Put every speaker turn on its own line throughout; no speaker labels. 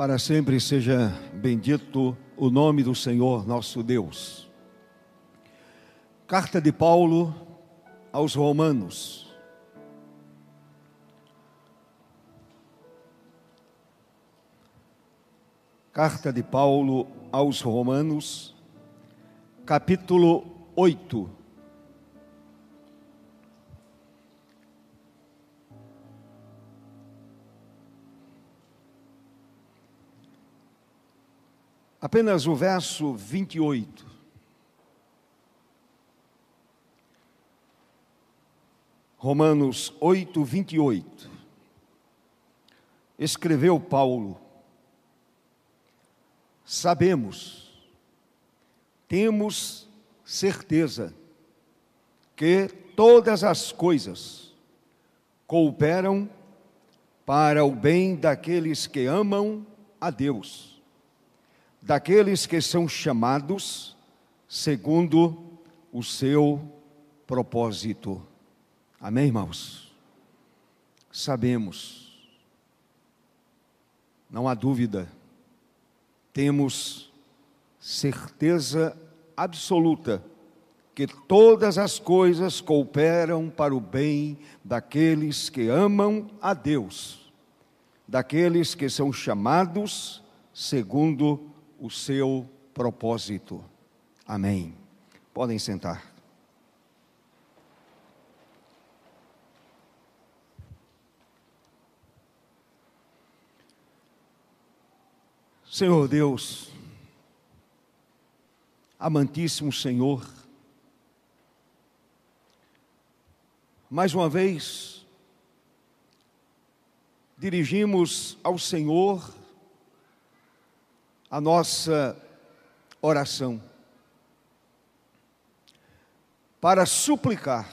Para sempre seja bendito o nome do Senhor nosso Deus. Carta de Paulo aos Romanos. Carta de Paulo aos Romanos, capítulo 8. Apenas o verso 28. Romanos 8, 28. Escreveu Paulo: Sabemos, temos certeza que todas as coisas cooperam para o bem daqueles que amam a Deus daqueles que são chamados segundo o seu propósito. Amém, irmãos? Sabemos, não há dúvida, temos certeza absoluta que todas as coisas cooperam para o bem daqueles que amam a Deus, daqueles que são chamados segundo o seu propósito. Amém. Podem sentar. Senhor Deus, amantíssimo Senhor, mais uma vez dirigimos ao Senhor a nossa oração. Para suplicar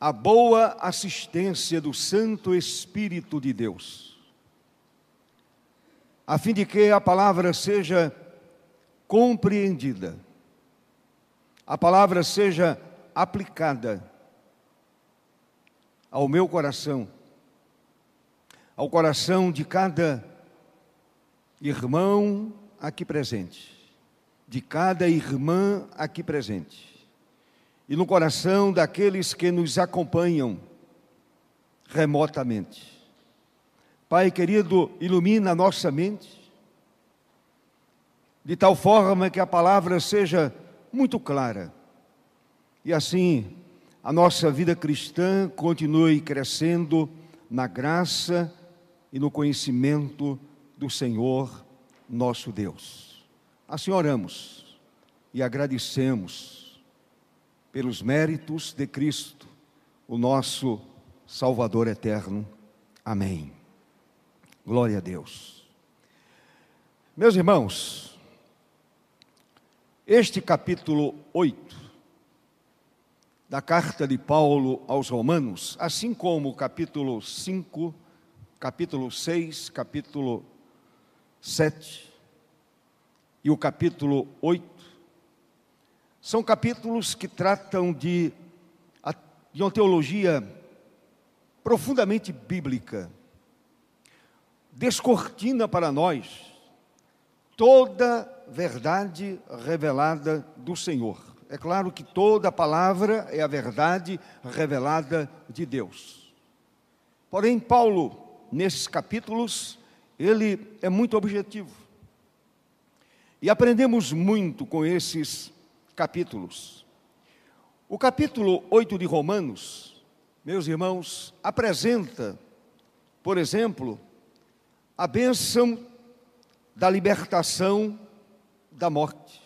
a boa assistência do Santo Espírito de Deus, a fim de que a palavra seja compreendida, a palavra seja aplicada ao meu coração, ao coração de cada irmão aqui presente, de cada irmã aqui presente, e no coração daqueles que nos acompanham remotamente. Pai querido, ilumina a nossa mente, de tal forma que a palavra seja muito clara, e assim a nossa vida cristã continue crescendo na graça e no conhecimento do Senhor nosso Deus. Assim oramos e agradecemos pelos méritos de Cristo, o nosso Salvador eterno. Amém. Glória a Deus. Meus irmãos, este capítulo 8 da carta de Paulo aos Romanos, assim como o capítulo 5, capítulo 6, capítulo 7 e o capítulo 8, são capítulos que tratam de, de uma teologia profundamente bíblica, descortina para nós toda verdade revelada do Senhor. É claro que toda palavra é a verdade revelada de Deus. Porém, Paulo, nesses capítulos, ele é muito objetivo. E aprendemos muito com esses capítulos. O capítulo 8 de Romanos, meus irmãos, apresenta, por exemplo, a bênção da libertação da morte.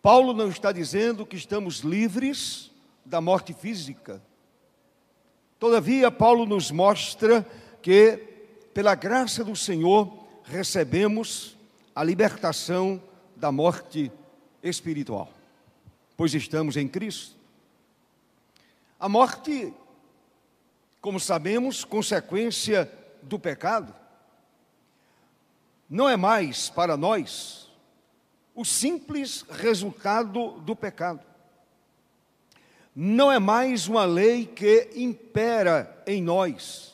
Paulo não está dizendo que estamos livres da morte física. Todavia, Paulo nos mostra que pela graça do Senhor, recebemos a libertação da morte espiritual, pois estamos em Cristo. A morte, como sabemos, consequência do pecado, não é mais para nós o simples resultado do pecado. Não é mais uma lei que impera em nós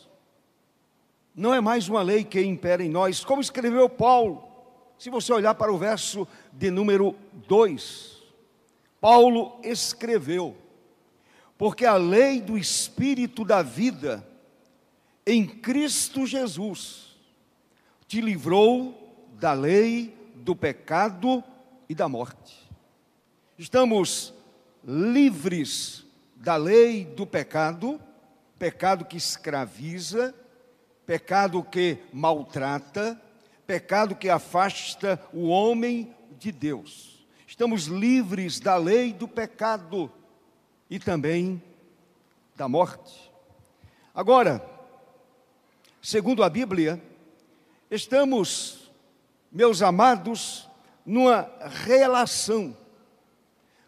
não é mais uma lei que impera em nós, como escreveu Paulo. Se você olhar para o verso de número 2, Paulo escreveu: Porque a lei do Espírito da vida em Cristo Jesus te livrou da lei do pecado e da morte. Estamos livres da lei do pecado, pecado que escraviza, pecado que maltrata, pecado que afasta o homem de Deus. Estamos livres da lei do pecado e também da morte. Agora, segundo a Bíblia, estamos, meus amados, numa relação,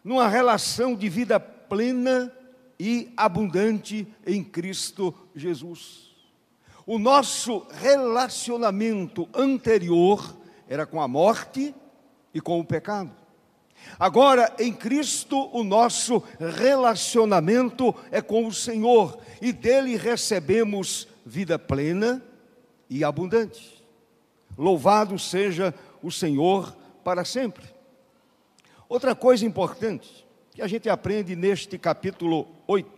numa relação de vida plena e abundante em Cristo Jesus. O nosso relacionamento anterior era com a morte e com o pecado. Agora, em Cristo, o nosso relacionamento é com o Senhor e dele recebemos vida plena e abundante. Louvado seja o Senhor para sempre. Outra coisa importante que a gente aprende neste capítulo 8: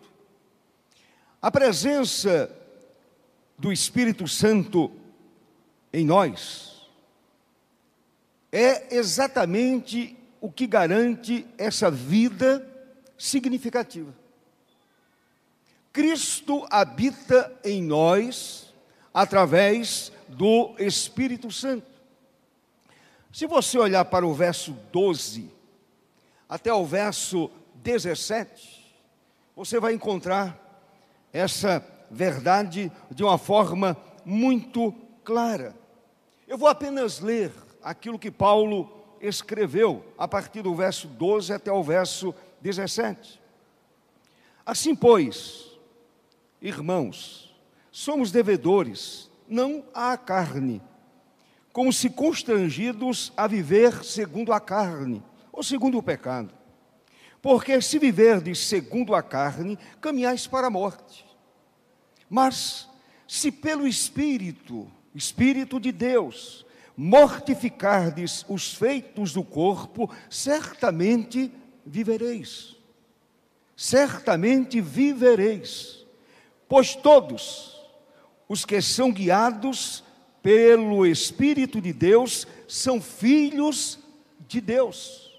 a presença do Espírito Santo em nós é exatamente o que garante essa vida significativa. Cristo habita em nós através do Espírito Santo. Se você olhar para o verso 12 até o verso 17, você vai encontrar essa verdade de uma forma muito clara. Eu vou apenas ler aquilo que Paulo escreveu a partir do verso 12 até o verso 17. Assim, pois, irmãos, somos devedores, não à carne, como se constrangidos a viver segundo a carne, ou segundo o pecado. Porque se viverdes segundo a carne, caminhais para a morte. Mas se pelo Espírito, Espírito de Deus, mortificardes os feitos do corpo, certamente vivereis. Certamente vivereis. Pois todos os que são guiados pelo Espírito de Deus são filhos de Deus.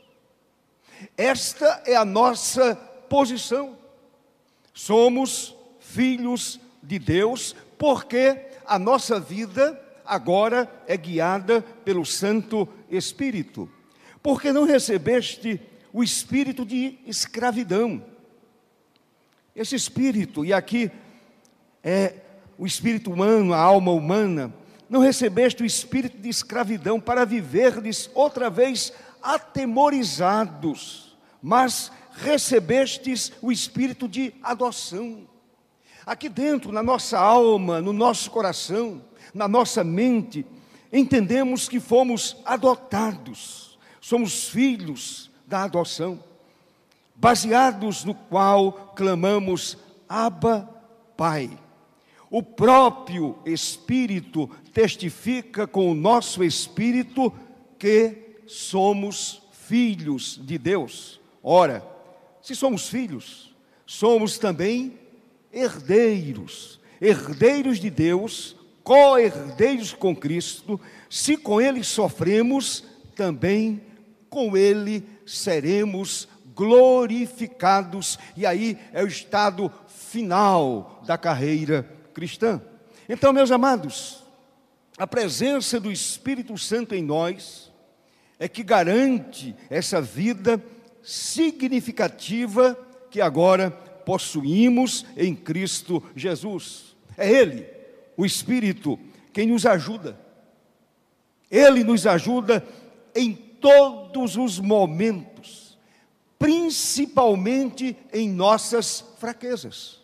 Esta é a nossa posição. Somos filhos de Deus, porque a nossa vida agora é guiada pelo Santo Espírito. Porque não recebeste o espírito de escravidão. Esse espírito, e aqui é o espírito humano, a alma humana, não recebeste o espírito de escravidão para viverdes outra vez atemorizados, mas recebestes o espírito de adoção. Aqui dentro, na nossa alma, no nosso coração, na nossa mente, entendemos que fomos adotados, somos filhos da adoção, baseados no qual clamamos Abba, Pai. O próprio Espírito testifica com o nosso espírito que somos filhos de Deus. Ora, se somos filhos, somos também herdeiros, herdeiros de Deus, co-herdeiros com Cristo, se com Ele sofremos, também com Ele seremos glorificados. E aí é o estado final da carreira cristã. Então, meus amados, a presença do Espírito Santo em nós é que garante essa vida significativa que agora possuímos em Cristo Jesus. É Ele, o Espírito, quem nos ajuda. Ele nos ajuda em todos os momentos, principalmente em nossas fraquezas.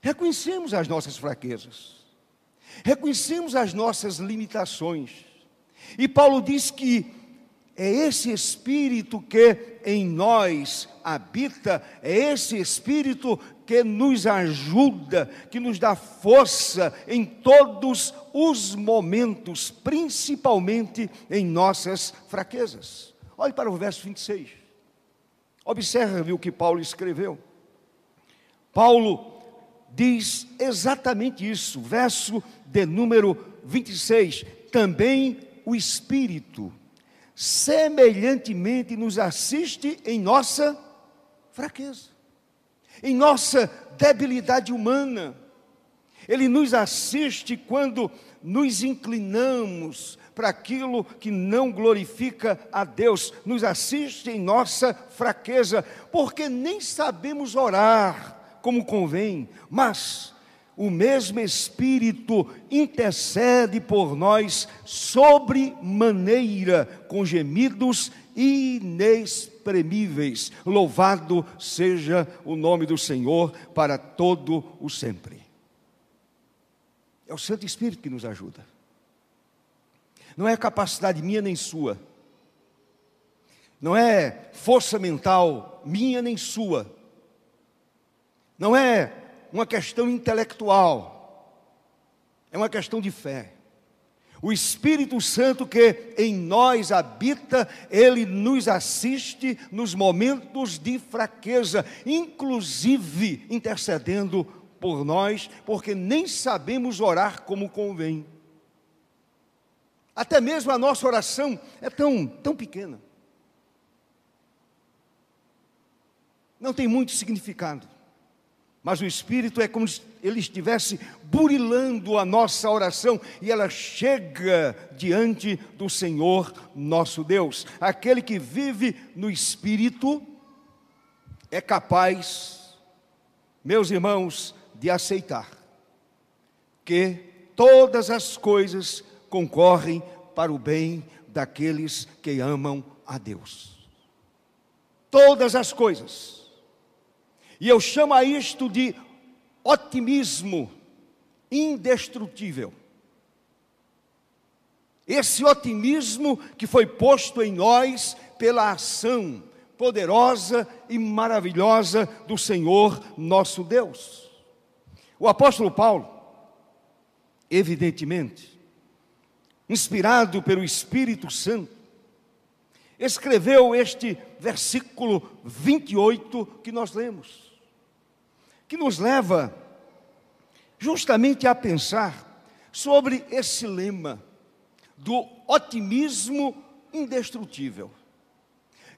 Reconhecemos as nossas fraquezas, reconhecemos as nossas limitações. E Paulo diz que é esse Espírito que em nós habita, é esse Espírito que nos ajuda, que nos dá força em todos os momentos, principalmente em nossas fraquezas. Olhe para o verso 26. Observe o que Paulo escreveu. Paulo diz exatamente isso, verso de número 26. Também o Espírito semelhantemente nos assiste em nossa fraqueza, em nossa debilidade humana. Ele nos assiste quando nos inclinamos para aquilo que não glorifica a Deus, nos assiste em nossa fraqueza, porque nem sabemos orar como convém, mas o mesmo Espírito intercede por nós sobre maneira, com gemidos inexprimíveis. Louvado seja o nome do Senhor para todo o sempre. É o Santo Espírito que nos ajuda. Não é capacidade minha nem sua. Não é força mental minha nem sua. Não é uma questão intelectual, é uma questão de fé. O Espírito Santo que em nós habita, ele nos assiste nos momentos de fraqueza, inclusive intercedendo por nós, porque nem sabemos orar como convém. Até mesmo a nossa oração é tão, tão pequena. Não tem muito significado. Mas o Espírito é como se ele estivesse burilando a nossa oração e ela chega diante do Senhor nosso Deus. Aquele que vive no Espírito é capaz, meus irmãos, de aceitar que todas as coisas concorrem para o bem daqueles que amam a Deus. Todas as coisas e eu chamo a isto de otimismo indestrutível. Esse otimismo que foi posto em nós pela ação poderosa e maravilhosa do Senhor nosso Deus. O apóstolo Paulo, evidentemente, inspirado pelo Espírito Santo, escreveu este versículo 28 que nós lemos que nos leva justamente a pensar sobre esse lema do otimismo indestrutível.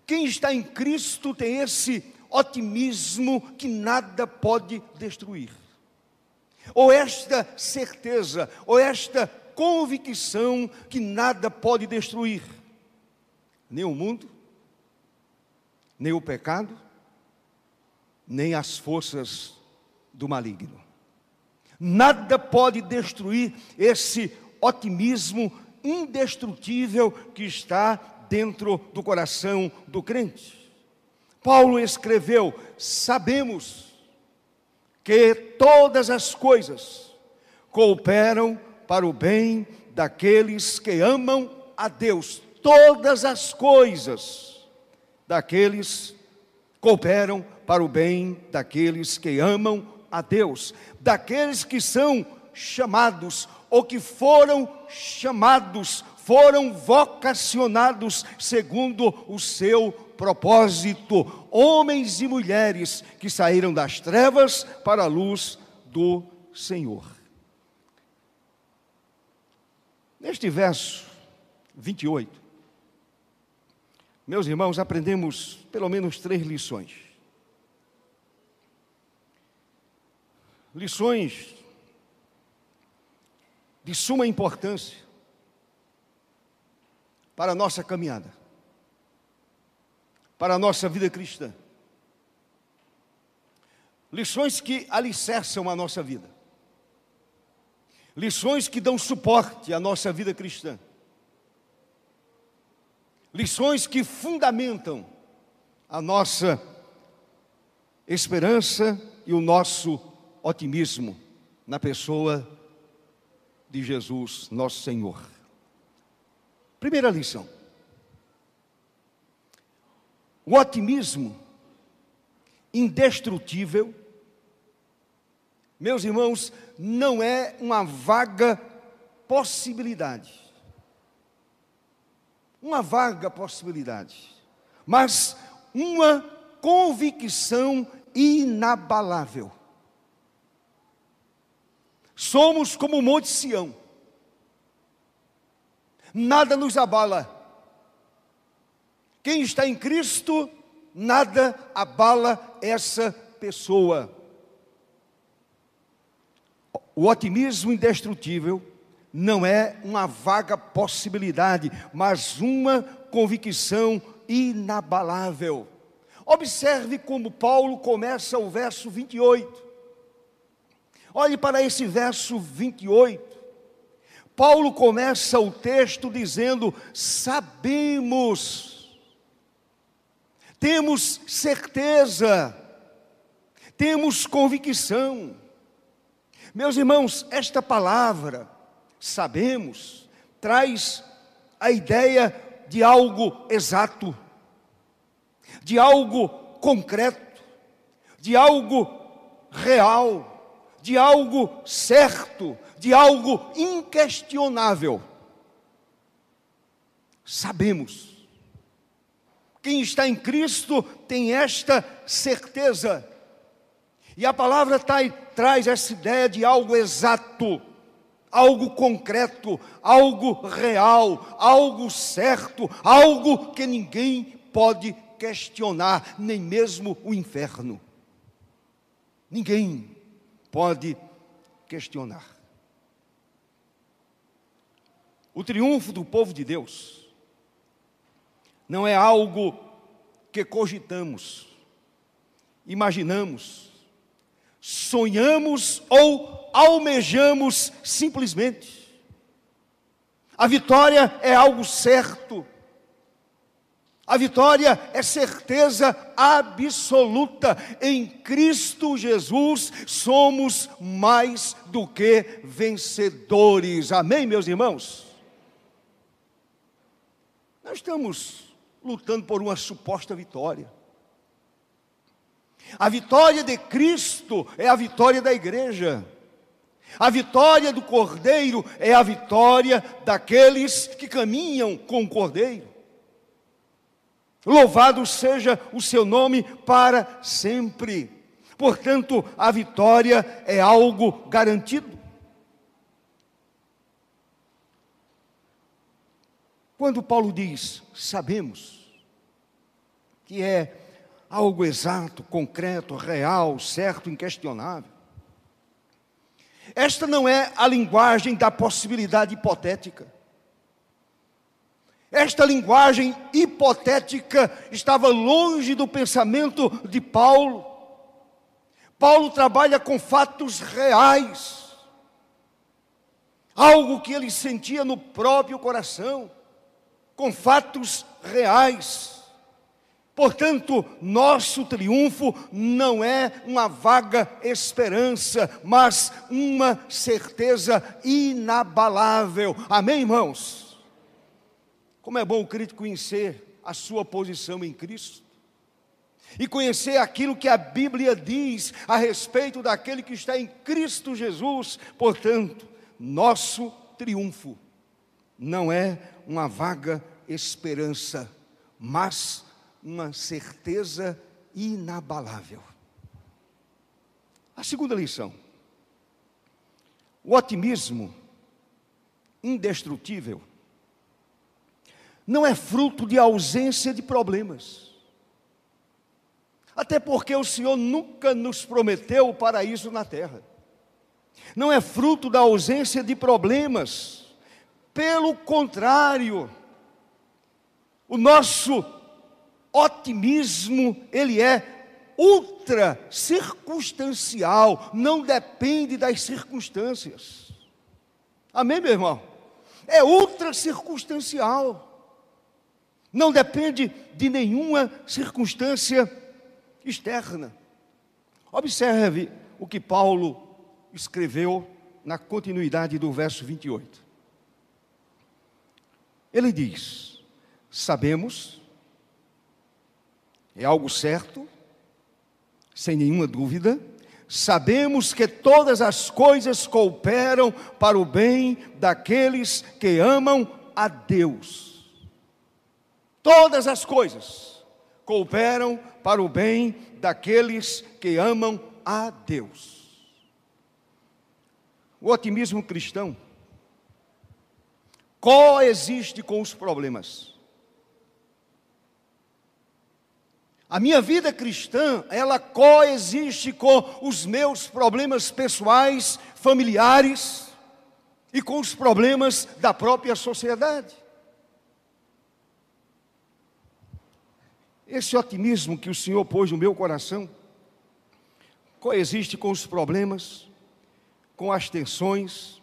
Quem está em Cristo tem esse otimismo que nada pode destruir. Ou esta certeza, ou esta convicção que nada pode destruir. Nem o mundo, nem o pecado, nem as forças do maligno. Nada pode destruir esse otimismo indestrutível que está dentro do coração do crente. Paulo escreveu: Sabemos que todas as coisas cooperam para o bem daqueles que amam a Deus. Todas as coisas daqueles cooperam para o bem daqueles que amam a Deus, daqueles que são chamados ou que foram chamados, foram vocacionados segundo o seu propósito, homens e mulheres que saíram das trevas para a luz do Senhor. Neste verso 28, meus irmãos, aprendemos pelo menos três lições. Lições de suma importância para a nossa caminhada, para a nossa vida cristã. Lições que alicerçam a nossa vida. Lições que dão suporte à nossa vida cristã. Lições que fundamentam a nossa esperança e o nosso otimismo na pessoa de Jesus, nosso Senhor. Primeira lição: O otimismo indestrutível, meus irmãos, não é uma vaga possibilidade. Uma vaga possibilidade, mas uma convicção inabalável. Somos como o Monte Sião, nada nos abala. Quem está em Cristo, nada abala essa pessoa. O otimismo indestrutível não é uma vaga possibilidade, mas uma convicção inabalável. Observe como Paulo começa o verso 28. Olhe para esse verso 28. Paulo começa o texto dizendo: Sabemos temos certeza, temos convicção. Meus irmãos, esta palavra, sabemos, traz a ideia de algo exato, de algo concreto, de algo real, de algo certo, de algo inquestionável. Sabemos quem está em Cristo tem esta certeza. E a palavra tá, traz essa ideia de algo exato, algo concreto, algo real, algo certo, algo que ninguém pode questionar, nem mesmo o inferno. Ninguém pode questionar. O triunfo do povo de Deus não é algo que cogitamos, imaginamos, sonhamos ou almejamos simplesmente. A vitória é algo certo. A vitória é certeza absoluta. Em Cristo Jesus somos mais do que vencedores. Amém, meus irmãos? Nós estamos lutando por uma suposta vitória. A vitória de Cristo é a vitória da igreja. A vitória do Cordeiro é a vitória daqueles que caminham com o Cordeiro. Louvado seja o seu nome para sempre. Portanto, a vitória é algo garantido. Quando Paulo diz, sabemos, que é algo exato, concreto, real, certo, inquestionável. Esta não é a linguagem da possibilidade hipotética. Esta linguagem hipotética estava longe do pensamento de Paulo. Paulo trabalha com fatos reais, algo que ele sentia no próprio coração com fatos reais. Portanto, nosso triunfo não é uma vaga esperança, mas uma certeza inabalável. Amém, irmãos? Como é bom o crítico conhecer a sua posição em Cristo e conhecer aquilo que a Bíblia diz a respeito daquele que está em Cristo Jesus. Portanto, nosso triunfo não é uma vaga esperança, mas uma certeza inabalável. A segunda lição: o otimismo indestrutível não é fruto de ausência de problemas. Até porque o Senhor nunca nos prometeu o paraíso na terra. Não é fruto da ausência de problemas pelo contrário, o nosso otimismo, ele é ultra circunstancial, não depende das circunstâncias. Amém, meu irmão? É ultra circunstancial. Não depende de nenhuma circunstância externa. Observe o que Paulo escreveu na continuidade do verso 28. Ele diz: Sabemos É algo certo, sem nenhuma dúvida. Sabemos que todas as coisas cooperam para o bem daqueles que amam a Deus. Todas as coisas cooperam para o bem daqueles que amam a Deus. O otimismo cristão coexiste com os problemas. A minha vida cristã, ela coexiste com os meus problemas pessoais, familiares e com os problemas da própria sociedade. Esse otimismo que o Senhor pôs no meu coração coexiste com os problemas, com as tensões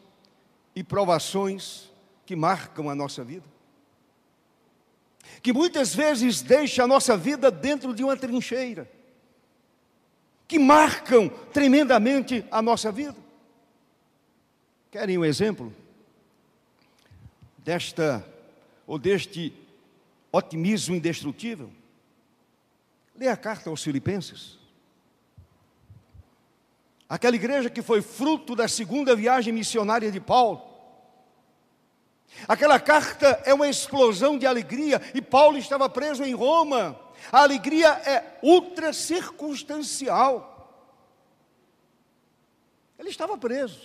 e provações que marcam a nossa vida. Que muitas vezes deixa a nossa vida dentro de uma trincheira. Que marcam tremendamente a nossa vida. Querem um exemplo desta ou deste otimismo indestrutível? Leia a carta aos Filipenses. Aquela igreja que foi fruto da segunda viagem missionária de Paulo. Aquela carta é uma explosão de alegria e Paulo estava preso em Roma. A alegria é ultra circunstancial. Ele estava preso.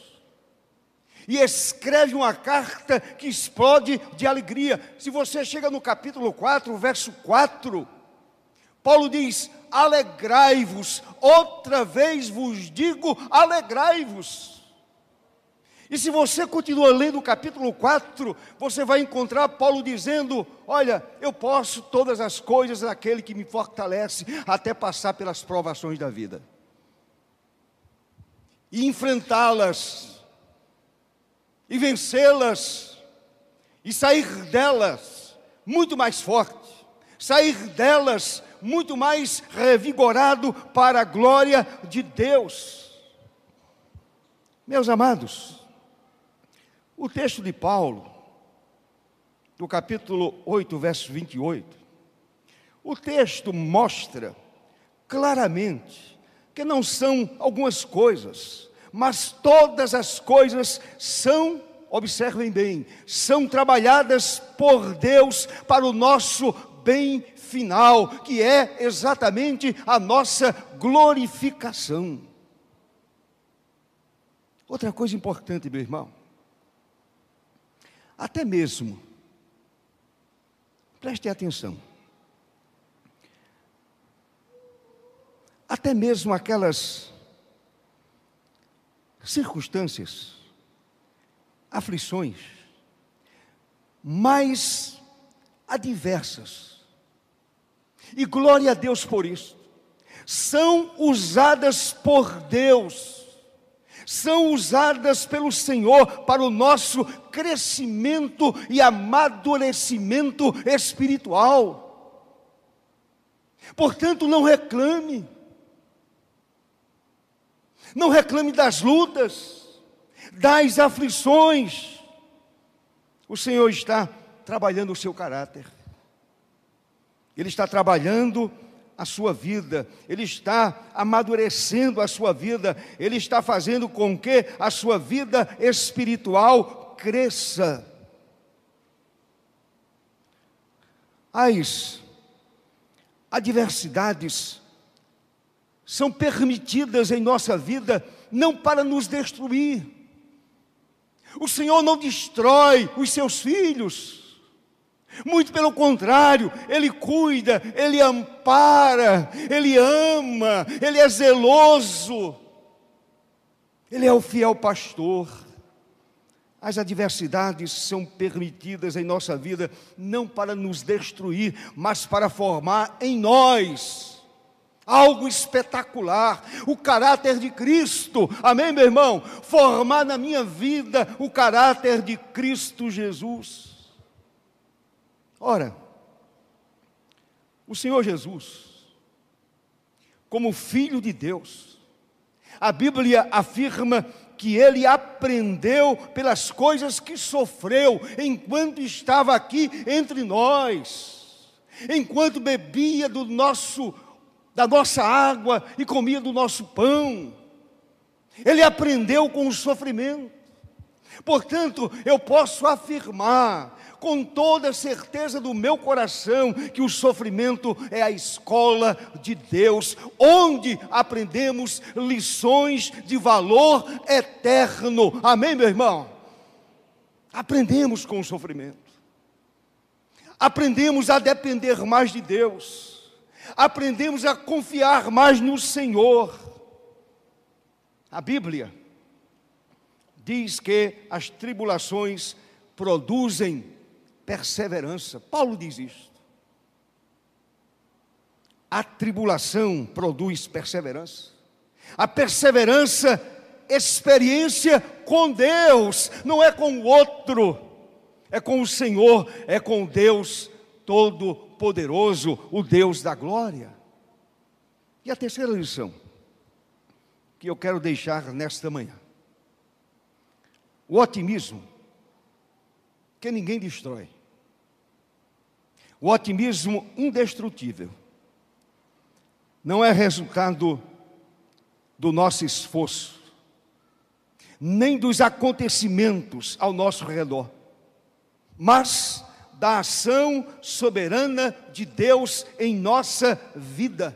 E escreve uma carta que explode de alegria. Se você chega no capítulo 4, verso 4, Paulo diz: alegrai-vos, outra vez vos digo, alegrai-vos. E se você continua lendo o capítulo 4, você vai encontrar Paulo dizendo: Olha, eu posso todas as coisas naquele que me fortalece, até passar pelas provações da vida e enfrentá-las, e vencê-las, e sair delas muito mais forte, sair delas muito mais revigorado para a glória de Deus. Meus amados, o texto de Paulo, do capítulo 8, verso 28, o texto mostra claramente que não são algumas coisas, mas todas as coisas são, observem bem, são trabalhadas por Deus para o nosso bem final, que é exatamente a nossa glorificação. Outra coisa importante, meu irmão, até mesmo, preste atenção, até mesmo aquelas circunstâncias, aflições, mais adversas, e glória a Deus por isso. São usadas por Deus, são usadas pelo Senhor para o nosso crescimento e amadurecimento espiritual. Portanto, não reclame, não reclame das lutas, das aflições. O Senhor está trabalhando o seu caráter. Ele está trabalhando a sua vida, Ele está amadurecendo a sua vida, Ele está fazendo com que a sua vida espiritual cresça. As adversidades são permitidas em nossa vida não para nos destruir. O Senhor não destrói os seus filhos. Muito pelo contrário, Ele cuida, Ele ampara, Ele ama, Ele é zeloso, Ele é o fiel pastor. As adversidades são permitidas em nossa vida não para nos destruir, mas para formar em nós algo espetacular, o caráter de Cristo. Amém, meu irmão? Formar na minha vida o caráter de Cristo Jesus. Ora, o Senhor Jesus, como Filho de Deus, a Bíblia afirma que ele aprendeu pelas coisas que sofreu enquanto estava aqui entre nós. enquanto bebia do nosso da nossa água e comia do nosso pão. Ele aprendeu com o sofrimento. Portanto, eu posso afirmar com toda certeza do meu coração que o sofrimento é a escola de Deus, onde aprendemos lições de valor eterno. Amém, meu irmão? Aprendemos com o sofrimento. Aprendemos a depender mais de Deus. Aprendemos a confiar mais no Senhor. A Bíblia diz que as tribulações produzem perseverança. Paulo diz isso. A tribulação produz perseverança. A perseverança, experiência com Deus, não é com o outro, é com o Senhor, é com Deus Todo-Poderoso, o Deus da glória. E a terceira lição que eu quero deixar nesta manhã: o otimismo que ninguém destrói. O otimismo indestrutível não é resultado do nosso esforço, nem dos acontecimentos ao nosso redor, mas da ação soberana de Deus em nossa vida.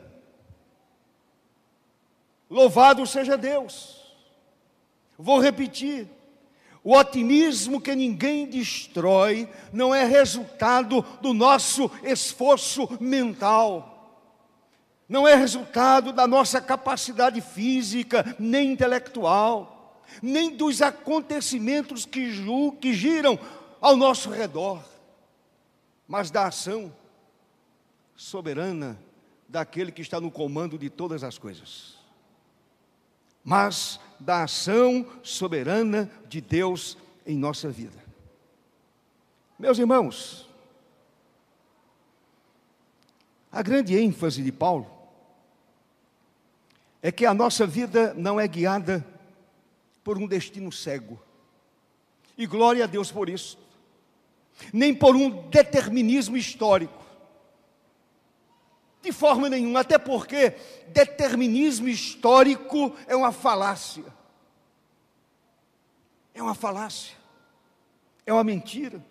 Louvado seja Deus. Vou repetir. O otimismo que ninguém destrói não é resultado do nosso esforço mental, não é resultado da nossa capacidade física nem intelectual, nem dos acontecimentos que, que giram ao nosso redor, mas da ação soberana daquele que está no comando de todas as coisas. Mas da ação soberana de Deus em nossa vida. Meus irmãos, a grande ênfase de Paulo é que a nossa vida não é guiada por um destino cego. E glória a Deus por isso. Nem por um determinismo histórico. De forma nenhuma, até porque determinismo histórico é uma falácia. É uma falácia. É uma mentira.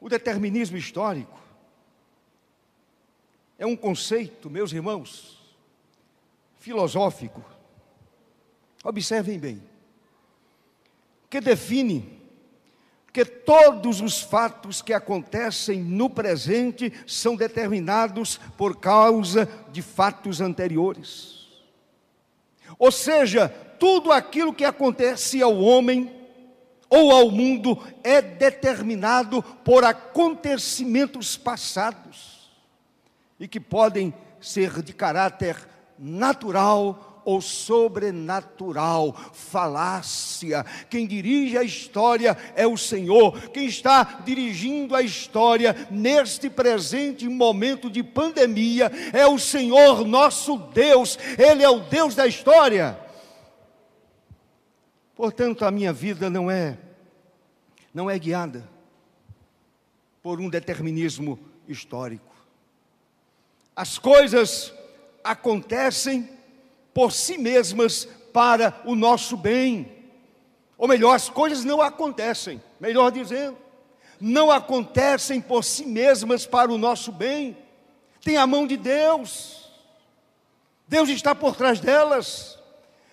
O determinismo histórico é um conceito, meus irmãos, filosófico. Observem bem, que define que todos os fatos que acontecem no presente são determinados por causa de fatos anteriores. Ou seja, tudo aquilo que acontece ao homem ou ao mundo é determinado por acontecimentos passados e que podem ser de caráter natural ou sobrenatural, falácia. Quem dirige a história é o Senhor. Quem está dirigindo a história neste presente momento de pandemia é o Senhor nosso Deus. Ele é o Deus da história. Portanto, a minha vida não é não é guiada por um determinismo histórico. As coisas acontecem por si mesmas para o nosso bem. Ou melhor, as coisas não acontecem, melhor dizendo, não acontecem por si mesmas para o nosso bem. Tem a mão de Deus. Deus está por trás delas.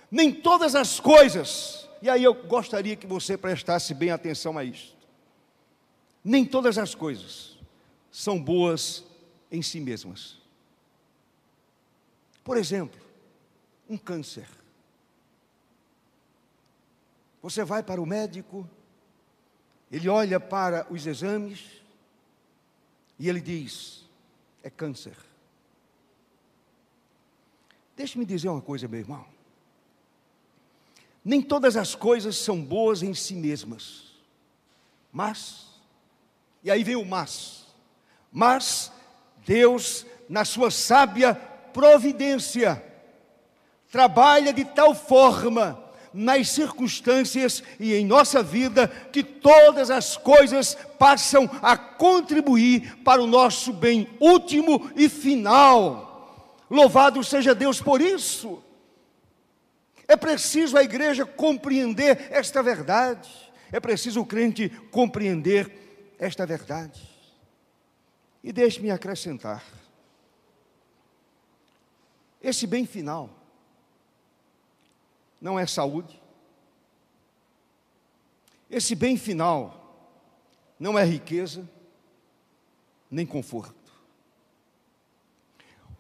Nem todas as coisas, e aí eu gostaria que você prestasse bem atenção a isto. Nem todas as coisas são boas em si mesmas. Por exemplo, um câncer. Você vai para o médico, ele olha para os exames e ele diz: é câncer. Deixe-me dizer uma coisa, meu irmão. Nem todas as coisas são boas em si mesmas, mas, e aí vem o mas, mas Deus, na sua sábia providência, trabalha de tal forma nas circunstâncias e em nossa vida que todas as coisas passam a contribuir para o nosso bem último e final. Louvado seja Deus por isso. É preciso a igreja compreender esta verdade. É preciso o crente compreender esta verdade. E deixe-me acrescentar: esse bem final não é saúde. Esse bem final não é riqueza, nem conforto.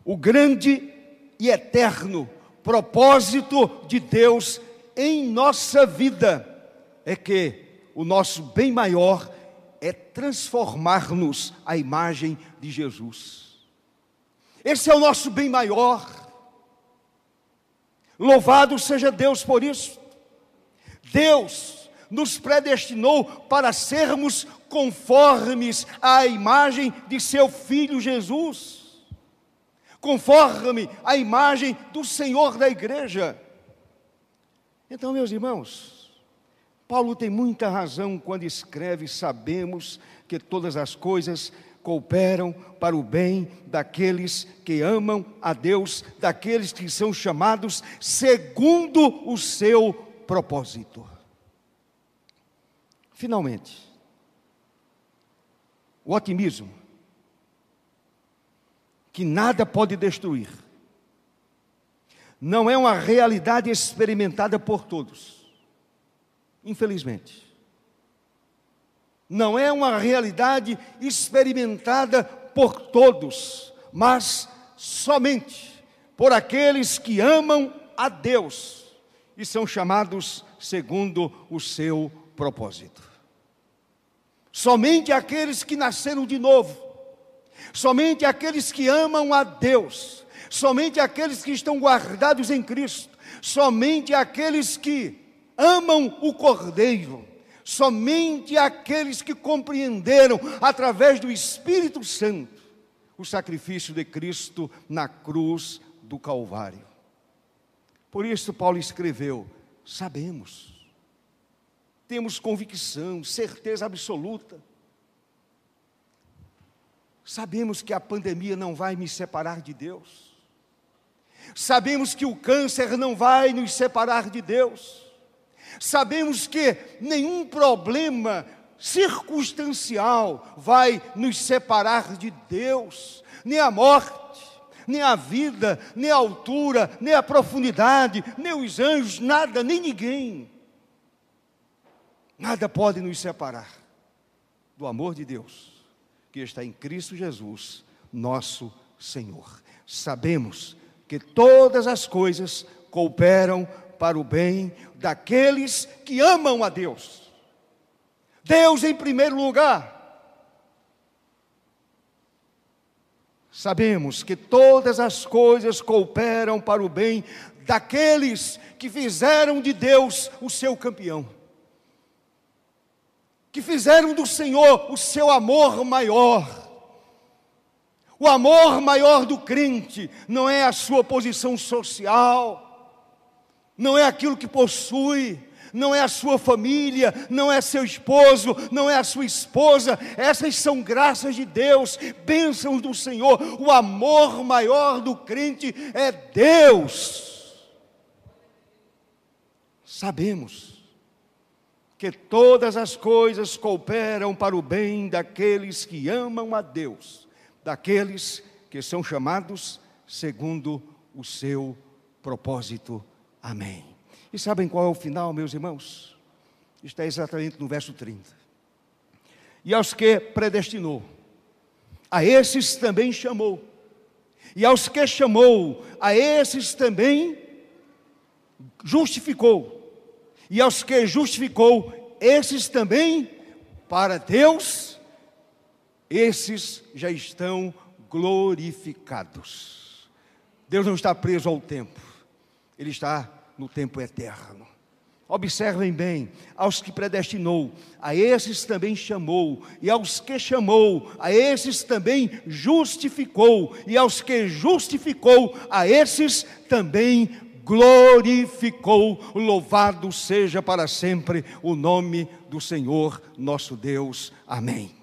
O grande e eterno propósito de Deus em nossa vida é que o nosso bem maior é transformar-nos à imagem de Jesus. Esse é o nosso bem maior. Louvado seja Deus por isso. Deus nos predestinou para sermos conformes à imagem de seu filho Jesus, conforme à imagem do Senhor da igreja. Então, meus irmãos, Paulo tem muita razão quando escreve: sabemos que todas as coisas cooperam para o bem daqueles que amam a Deus, daqueles que são chamados segundo o seu propósito. Finalmente, o otimismo, que nada pode destruir, não é uma realidade experimentada por todos, infelizmente não é uma realidade experimentada por todos, mas somente por aqueles que amam a Deus e são chamados segundo o seu propósito. Somente aqueles que nasceram de novo, somente aqueles que amam a Deus, somente aqueles que estão guardados em Cristo, somente aqueles que amam o Cordeiro, somente aqueles que compreenderam através do Espírito Santo o sacrifício de Cristo na cruz do Calvário. Por isso, Paulo escreveu: sabemos, temos convicção, certeza absoluta. Sabemos que a pandemia não vai me separar de Deus. Sabemos que o câncer não vai nos separar de Deus. Sabemos que nenhum problema circunstancial vai nos separar de Deus, nem a morte, nem a vida, nem a altura, nem a profundidade, nem os anjos, nada, nem ninguém. Nada pode nos separar do amor de Deus que está em Cristo Jesus, nosso Senhor. Sabemos que todas as coisas cooperam para o bem daqueles que amam a Deus. Deus em primeiro lugar. Sabemos que todas as coisas cooperam para o bem daqueles que fizeram de Deus o seu campeão, que fizeram do Senhor o seu amor maior. O amor maior do crente não é a sua posição social, não é aquilo que possui, não é a sua família, não é seu esposo, não é a sua esposa, essas são graças de Deus, bênçãos do Senhor. O amor maior do crente é Deus. Sabemos que todas as coisas cooperam para o bem daqueles que amam a Deus, daqueles que são chamados segundo o seu propósito Amém. E sabem qual é o final, meus irmãos? Está exatamente no verso 30. E aos que predestinou, a esses também chamou. E aos que chamou, a esses também justificou. E aos que justificou, esses também, para Deus, esses já estão glorificados. Deus não está preso ao tempo, Ele está no tempo eterno. Observem bem, aos que predestinou, a esses também chamou, e aos que chamou, a esses também justificou, e aos que justificou, a esses também glorificou. Louvado seja para sempre o nome do Senhor nosso Deus. Amém.